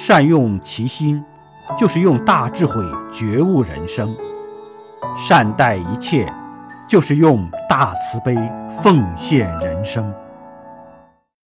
善用其心就是用大智慧觉悟人生。善待一切就是用大慈悲奉献人生。